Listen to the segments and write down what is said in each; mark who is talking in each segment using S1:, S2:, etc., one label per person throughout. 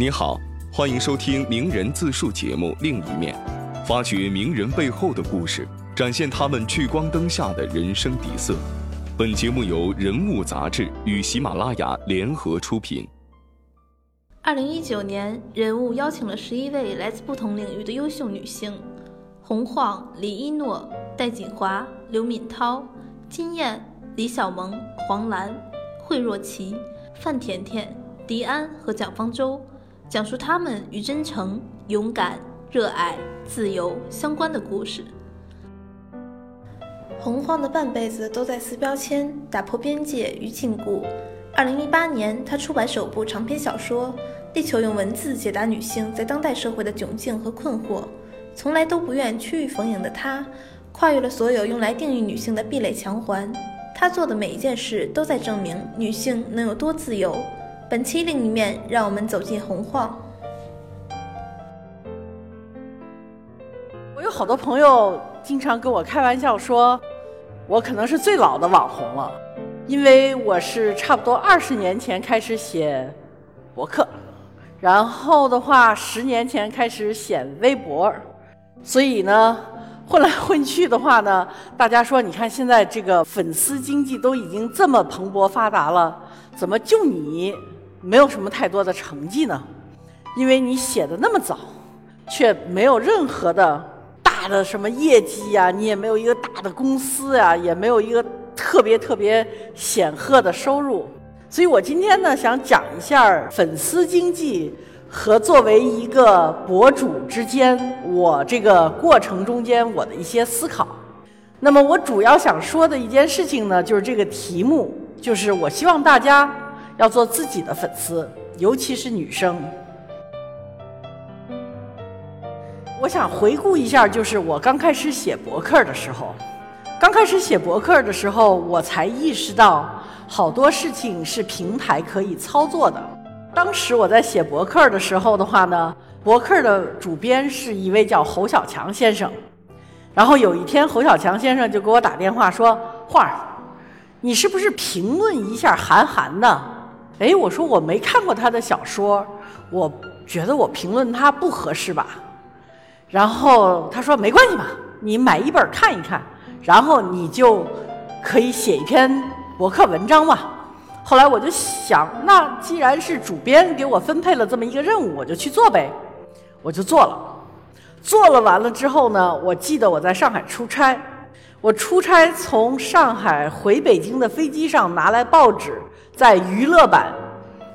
S1: 你好，欢迎收听名人自述节目《另一面》，发掘名人背后的故事，展现他们聚光灯下的人生底色。本节目由人物杂志与喜马拉雅联合出品。
S2: 二零一九年，人物邀请了十一位来自不同领域的优秀女性：洪晃、李一诺、戴锦华、刘敏涛、金燕、李小萌、黄澜、惠若琪、范甜甜、迪安和蒋方舟。讲述他们与真诚、勇敢、热爱、自由相关的故事。洪晃的半辈子都在撕标签、打破边界与禁锢。二零一八年，他出版首部长篇小说，力求用文字解答女性在当代社会的窘境和困惑。从来都不愿屈于逢迎的他，跨越了所有用来定义女性的壁垒墙环。他做的每一件事，都在证明女性能有多自由。本期另一面，让我们走进洪晃。
S3: 我有好多朋友经常跟我开玩笑说，我可能是最老的网红了，因为我是差不多二十年前开始写博客，然后的话十年前开始写微博，所以呢混来混去的话呢，大家说你看现在这个粉丝经济都已经这么蓬勃发达了，怎么就你？没有什么太多的成绩呢，因为你写的那么早，却没有任何的大的什么业绩呀，你也没有一个大的公司呀，也没有一个特别特别显赫的收入。所以我今天呢，想讲一下粉丝经济和作为一个博主之间，我这个过程中间我的一些思考。那么我主要想说的一件事情呢，就是这个题目，就是我希望大家。要做自己的粉丝，尤其是女生。我想回顾一下，就是我刚开始写博客的时候，刚开始写博客的时候，我才意识到好多事情是平台可以操作的。当时我在写博客的时候的话呢，博客的主编是一位叫侯小强先生。然后有一天，侯小强先生就给我打电话说：“画儿，你是不是评论一下韩寒呢？”哎，我说我没看过他的小说，我觉得我评论他不合适吧。然后他说没关系嘛，你买一本看一看，然后你就可以写一篇博客文章嘛。后来我就想，那既然是主编给我分配了这么一个任务，我就去做呗。我就做了，做了完了之后呢，我记得我在上海出差，我出差从上海回北京的飞机上拿来报纸。在娱乐版，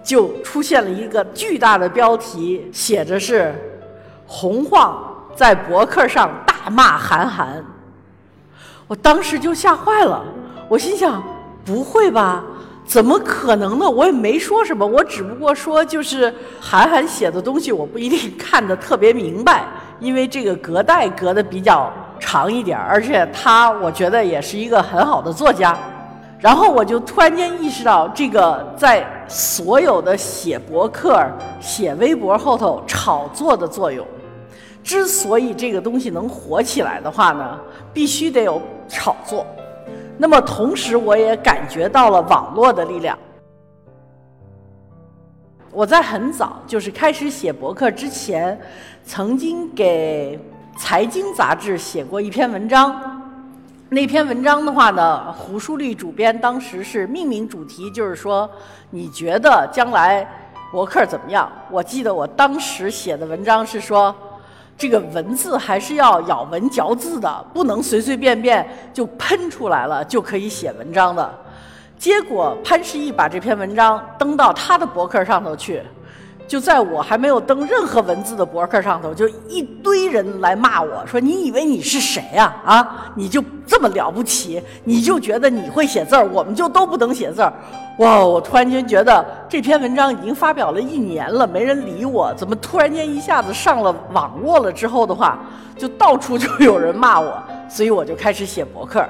S3: 就出现了一个巨大的标题，写着是“洪晃在博客上大骂韩寒”。我当时就吓坏了，我心想：不会吧？怎么可能呢？我也没说什么，我只不过说就是韩寒写的东西，我不一定看得特别明白，因为这个隔代隔的比较长一点，而且他我觉得也是一个很好的作家。然后我就突然间意识到，这个在所有的写博客、写微博后头炒作的作用。之所以这个东西能火起来的话呢，必须得有炒作。那么同时，我也感觉到了网络的力量。我在很早就是开始写博客之前，曾经给财经杂志写过一篇文章。那篇文章的话呢，胡舒立主编当时是命名主题，就是说你觉得将来博客怎么样？我记得我当时写的文章是说，这个文字还是要咬文嚼字的，不能随随便便就喷出来了就可以写文章的。结果潘石屹把这篇文章登到他的博客上头去。就在我还没有登任何文字的博客上头，就一堆人来骂我说：“你以为你是谁呀？啊，你就这么了不起？你就觉得你会写字儿，我们就都不能写字儿？”哇！我突然间觉得这篇文章已经发表了一年了，没人理我，怎么突然间一下子上了网络了？之后的话，就到处 就有人骂我，所以我就开始写博客。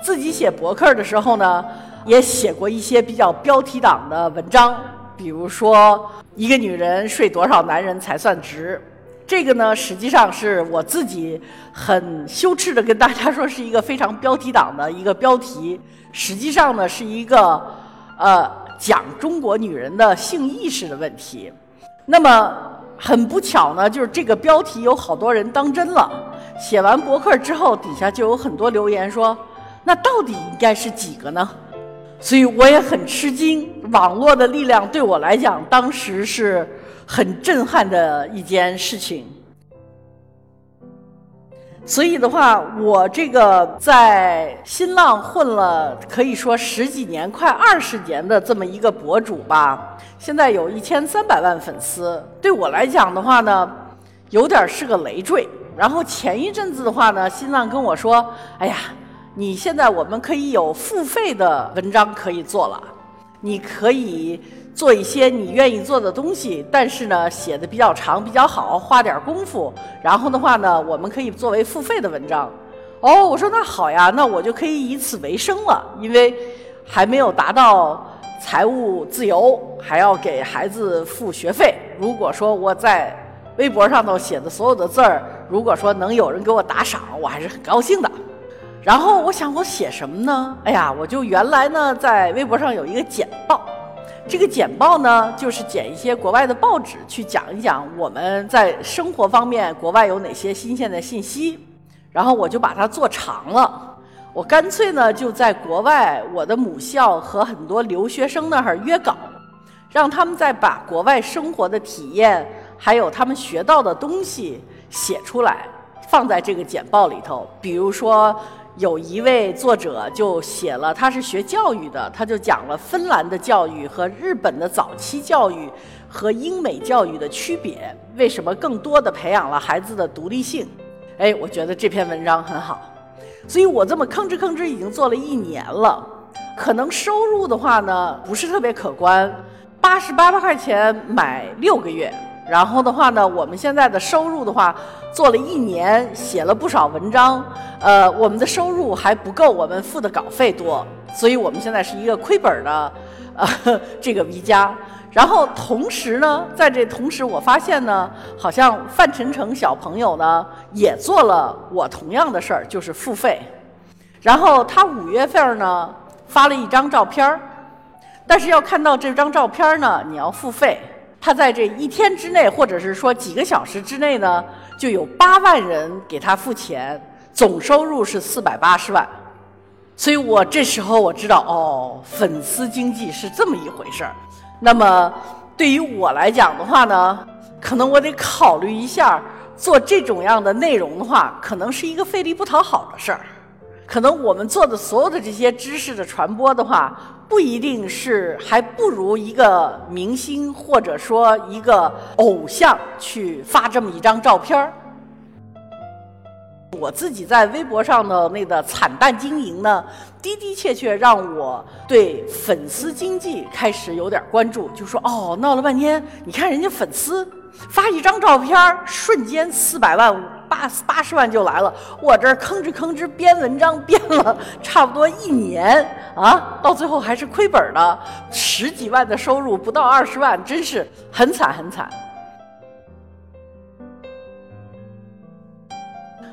S3: 自己写博客的时候呢。也写过一些比较标题党的文章，比如说一个女人睡多少男人才算值？这个呢，实际上是我自己很羞耻的跟大家说，是一个非常标题党的一个标题。实际上呢，是一个呃讲中国女人的性意识的问题。那么很不巧呢，就是这个标题有好多人当真了。写完博客之后，底下就有很多留言说：“那到底应该是几个呢？”所以我也很吃惊，网络的力量对我来讲，当时是很震撼的一件事情。所以的话，我这个在新浪混了可以说十几年、快二十年的这么一个博主吧，现在有一千三百万粉丝。对我来讲的话呢，有点是个累赘。然后前一阵子的话呢，新浪跟我说：“哎呀。”你现在我们可以有付费的文章可以做了，你可以做一些你愿意做的东西，但是呢，写的比较长比较好，花点功夫，然后的话呢，我们可以作为付费的文章。哦，我说那好呀，那我就可以以此为生了，因为还没有达到财务自由，还要给孩子付学费。如果说我在微博上头写的所有的字儿，如果说能有人给我打赏，我还是很高兴的。然后我想我写什么呢？哎呀，我就原来呢在微博上有一个简报，这个简报呢就是剪一些国外的报纸去讲一讲我们在生活方面国外有哪些新鲜的信息。然后我就把它做长了，我干脆呢就在国外我的母校和很多留学生那儿约稿，让他们再把国外生活的体验还有他们学到的东西写出来，放在这个简报里头，比如说。有一位作者就写了，他是学教育的，他就讲了芬兰的教育和日本的早期教育和英美教育的区别，为什么更多的培养了孩子的独立性？哎，我觉得这篇文章很好，所以我这么吭哧吭哧已经做了一年了，可能收入的话呢不是特别可观，八十八块钱买六个月。然后的话呢，我们现在的收入的话，做了一年，写了不少文章，呃，我们的收入还不够我们付的稿费多，所以我们现在是一个亏本的，呃，这个 V 加。然后同时呢，在这同时，我发现呢，好像范丞丞小朋友呢也做了我同样的事儿，就是付费。然后他五月份呢发了一张照片儿，但是要看到这张照片儿呢，你要付费。他在这一天之内，或者是说几个小时之内呢，就有八万人给他付钱，总收入是四百八十万。所以我这时候我知道，哦，粉丝经济是这么一回事儿。那么对于我来讲的话呢，可能我得考虑一下，做这种样的内容的话，可能是一个费力不讨好的事儿。可能我们做的所有的这些知识的传播的话。不一定是，还不如一个明星或者说一个偶像去发这么一张照片儿。我自己在微博上的那个惨淡经营呢，的的确确让我对粉丝经济开始有点关注。就说哦，闹了半天，你看人家粉丝发一张照片，瞬间四百万。八八十万就来了，我这吭哧吭哧编文章编了差不多一年啊，到最后还是亏本的，十几万的收入不到二十万，真是很惨很惨。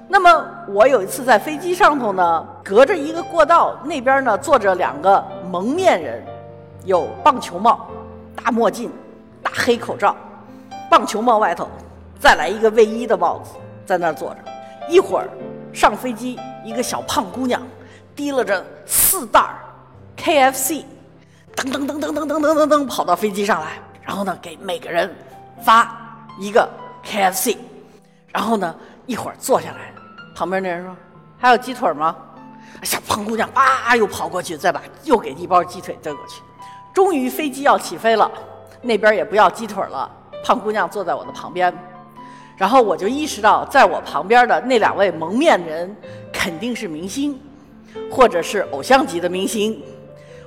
S3: 那么我有一次在飞机上头呢，隔着一个过道，那边呢坐着两个蒙面人，有棒球帽、大墨镜、大黑口罩，棒球帽外头再来一个卫衣的帽子。在那儿坐着，一会儿上飞机，一个小胖姑娘提了着四袋 KFC，噔噔噔噔噔噔噔噔噔跑到飞机上来，然后呢给每个人发一个 KFC，然后呢一会儿坐下来，旁边那人说还有鸡腿吗？小胖姑娘啊又跑过去，再把又给一包鸡腿递过去，终于飞机要起飞了，那边也不要鸡腿了，胖姑娘坐在我的旁边。然后我就意识到，在我旁边的那两位蒙面人肯定是明星，或者是偶像级的明星。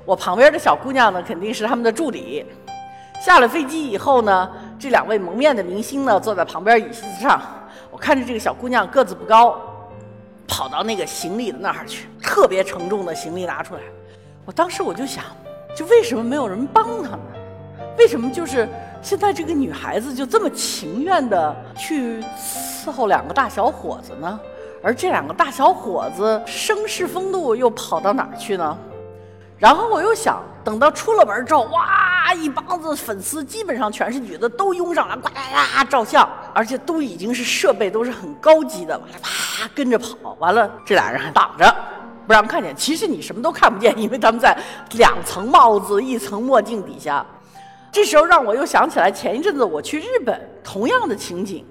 S3: 我旁边的小姑娘呢，肯定是他们的助理。下了飞机以后呢，这两位蒙面的明星呢，坐在旁边椅子上。我看着这个小姑娘个子不高，跑到那个行李的那儿去，特别沉重的行李拿出来。我当时我就想，就为什么没有人帮他们？为什么就是现在这个女孩子就这么情愿的去伺候两个大小伙子呢？而这两个大小伙子绅士风度又跑到哪儿去呢？然后我又想，等到出了门之后，哇，一帮子粉丝基本上全是女的，都拥上来，呱啦啦照相，而且都已经是设备都是很高级的，完了啪跟着跑，完了这俩人还挡着不让看见。其实你什么都看不见，因为他们在两层帽子、一层墨镜底下。这时候让我又想起来前一阵子我去日本，同样的情景，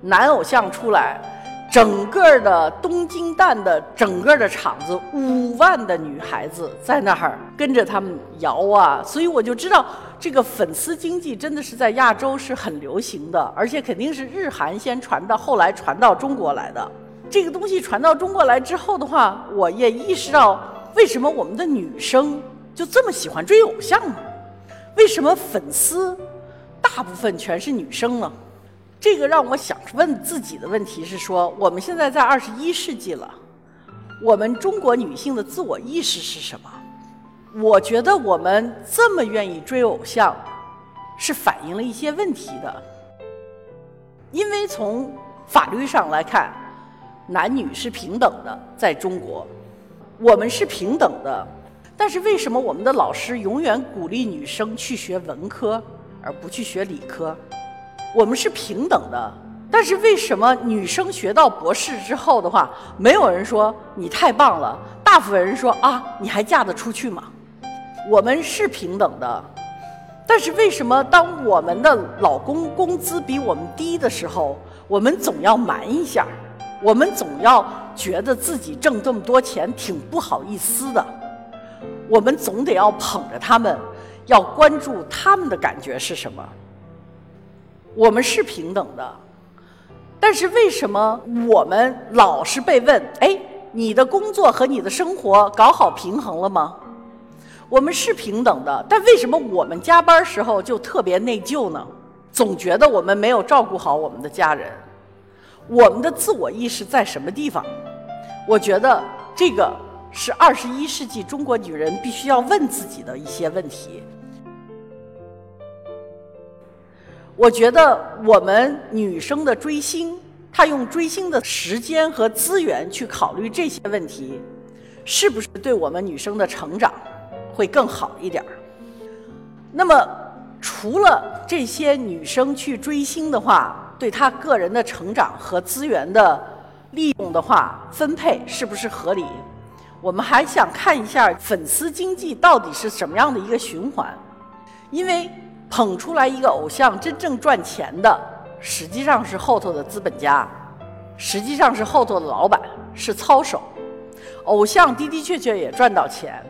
S3: 男偶像出来。整个的东京蛋的整个的场子，五万的女孩子在那儿跟着他们摇啊，所以我就知道这个粉丝经济真的是在亚洲是很流行的，而且肯定是日韩先传到，后来传到中国来的。这个东西传到中国来之后的话，我也意识到为什么我们的女生就这么喜欢追偶像呢？为什么粉丝大部分全是女生呢？这个让我想问自己的问题是说，我们现在在二十一世纪了，我们中国女性的自我意识是什么？我觉得我们这么愿意追偶像，是反映了一些问题的。因为从法律上来看，男女是平等的，在中国，我们是平等的。但是为什么我们的老师永远鼓励女生去学文科，而不去学理科？我们是平等的，但是为什么女生学到博士之后的话，没有人说你太棒了？大部分人说啊，你还嫁得出去吗？我们是平等的，但是为什么当我们的老公工资比我们低的时候，我们总要瞒一下？我们总要觉得自己挣这么多钱挺不好意思的？我们总得要捧着他们，要关注他们的感觉是什么？我们是平等的，但是为什么我们老是被问？哎，你的工作和你的生活搞好平衡了吗？我们是平等的，但为什么我们加班时候就特别内疚呢？总觉得我们没有照顾好我们的家人。我们的自我意识在什么地方？我觉得这个是二十一世纪中国女人必须要问自己的一些问题。我觉得我们女生的追星，她用追星的时间和资源去考虑这些问题，是不是对我们女生的成长会更好一点儿？那么，除了这些女生去追星的话，对她个人的成长和资源的利用的话，分配是不是合理？我们还想看一下粉丝经济到底是什么样的一个循环，因为。捧出来一个偶像，真正赚钱的实际上是后头的资本家，实际上是后头的老板，是操守。偶像的的确确也赚到钱，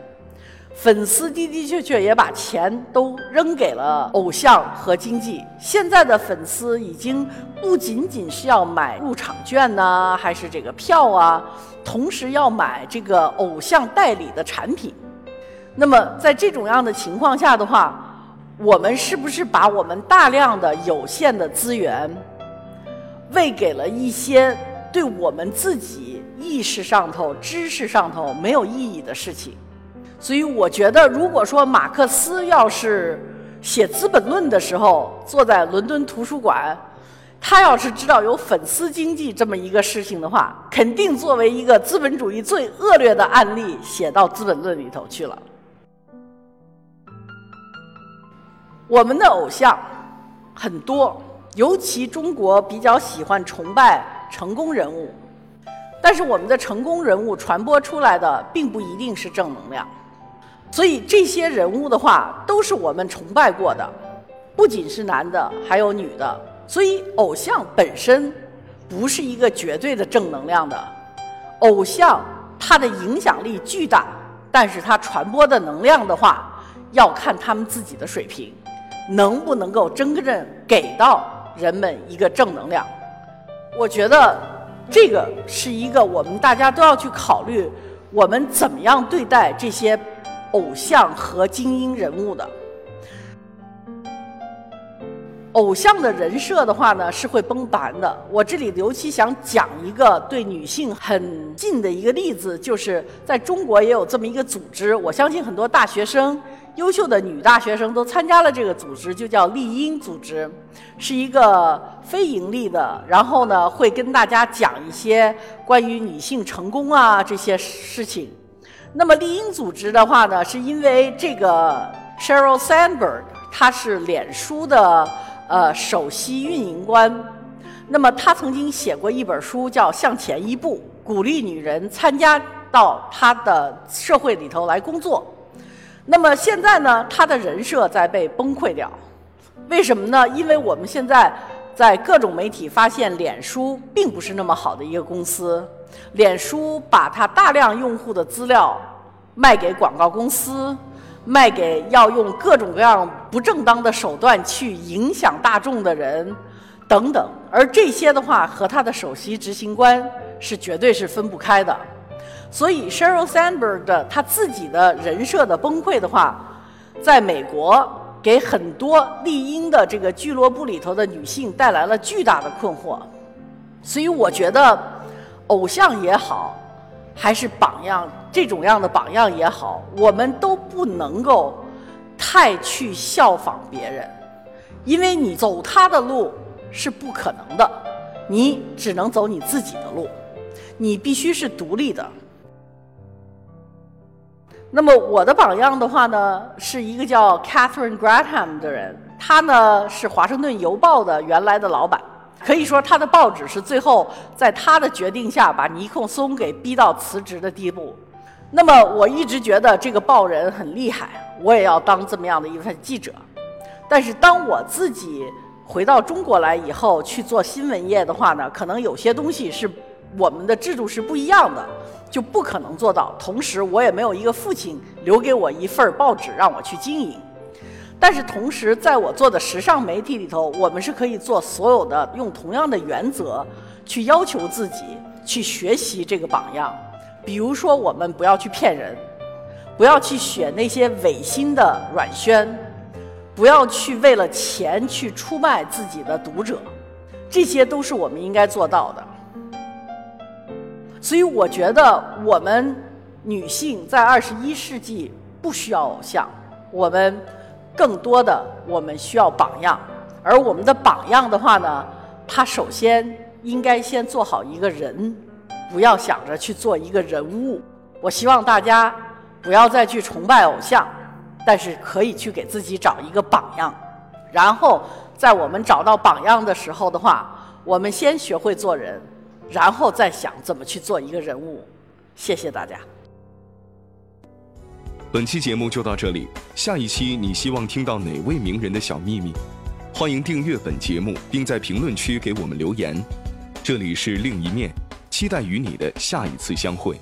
S3: 粉丝的的确确也把钱都扔给了偶像和经纪。现在的粉丝已经不仅仅是要买入场券呢，还是这个票啊，同时要买这个偶像代理的产品。那么在这种样的情况下的话，我们是不是把我们大量的有限的资源，喂给了一些对我们自己意识上头、知识上头没有意义的事情？所以我觉得，如果说马克思要是写《资本论》的时候坐在伦敦图书馆，他要是知道有粉丝经济这么一个事情的话，肯定作为一个资本主义最恶劣的案例写到《资本论》里头去了。我们的偶像很多，尤其中国比较喜欢崇拜成功人物，但是我们的成功人物传播出来的并不一定是正能量，所以这些人物的话都是我们崇拜过的，不仅是男的，还有女的，所以偶像本身不是一个绝对的正能量的，偶像它的影响力巨大，但是它传播的能量的话，要看他们自己的水平。能不能够真正给到人们一个正能量？我觉得这个是一个我们大家都要去考虑，我们怎么样对待这些偶像和精英人物的。偶像的人设的话呢，是会崩盘的。我这里尤其想讲一个对女性很近的一个例子，就是在中国也有这么一个组织，我相信很多大学生。优秀的女大学生都参加了这个组织，就叫丽英组织，是一个非盈利的。然后呢，会跟大家讲一些关于女性成功啊这些事情。那么丽婴组织的话呢，是因为这个 Sheryl Sandberg，她是脸书的呃首席运营官。那么她曾经写过一本书叫《向前一步》，鼓励女人参加到她的社会里头来工作。那么现在呢，她的人设在被崩溃掉。为什么呢？因为我们现在在各种媒体发现，脸书并不是那么好的一个公司。脸书把它大量用户的资料卖给广告公司，卖给要用各种各样不正当的手段去影响大众的人，等等。而这些的话和他的首席执行官是绝对是分不开的。所以，Sheryl Sandberg 的他自己的人设的崩溃的话，在美国给很多丽婴的这个俱乐部里头的女性带来了巨大的困惑。所以，我觉得。偶像也好，还是榜样这种样的榜样也好，我们都不能够太去效仿别人，因为你走他的路是不可能的，你只能走你自己的路，你必须是独立的。那么我的榜样的话呢，是一个叫 Catherine Graham 的人，他呢是华盛顿邮报的原来的老板。可以说，他的报纸是最后在他的决定下把尼克松给逼到辞职的地步。那么，我一直觉得这个报人很厉害，我也要当这么样的一份记者。但是，当我自己回到中国来以后去做新闻业的话呢，可能有些东西是我们的制度是不一样的，就不可能做到。同时，我也没有一个父亲留给我一份报纸让我去经营。但是同时，在我做的时尚媒体里头，我们是可以做所有的，用同样的原则去要求自己，去学习这个榜样。比如说，我们不要去骗人，不要去选那些违心的软宣，不要去为了钱去出卖自己的读者，这些都是我们应该做到的。所以，我觉得我们女性在二十一世纪不需要偶像，我们。更多的，我们需要榜样，而我们的榜样的话呢，他首先应该先做好一个人，不要想着去做一个人物。我希望大家不要再去崇拜偶像，但是可以去给自己找一个榜样。然后在我们找到榜样的时候的话，我们先学会做人，然后再想怎么去做一个人物。谢谢大家。
S1: 本期节目就到这里，下一期你希望听到哪位名人的小秘密？欢迎订阅本节目，并在评论区给我们留言。这里是另一面，期待与你的下一次相会。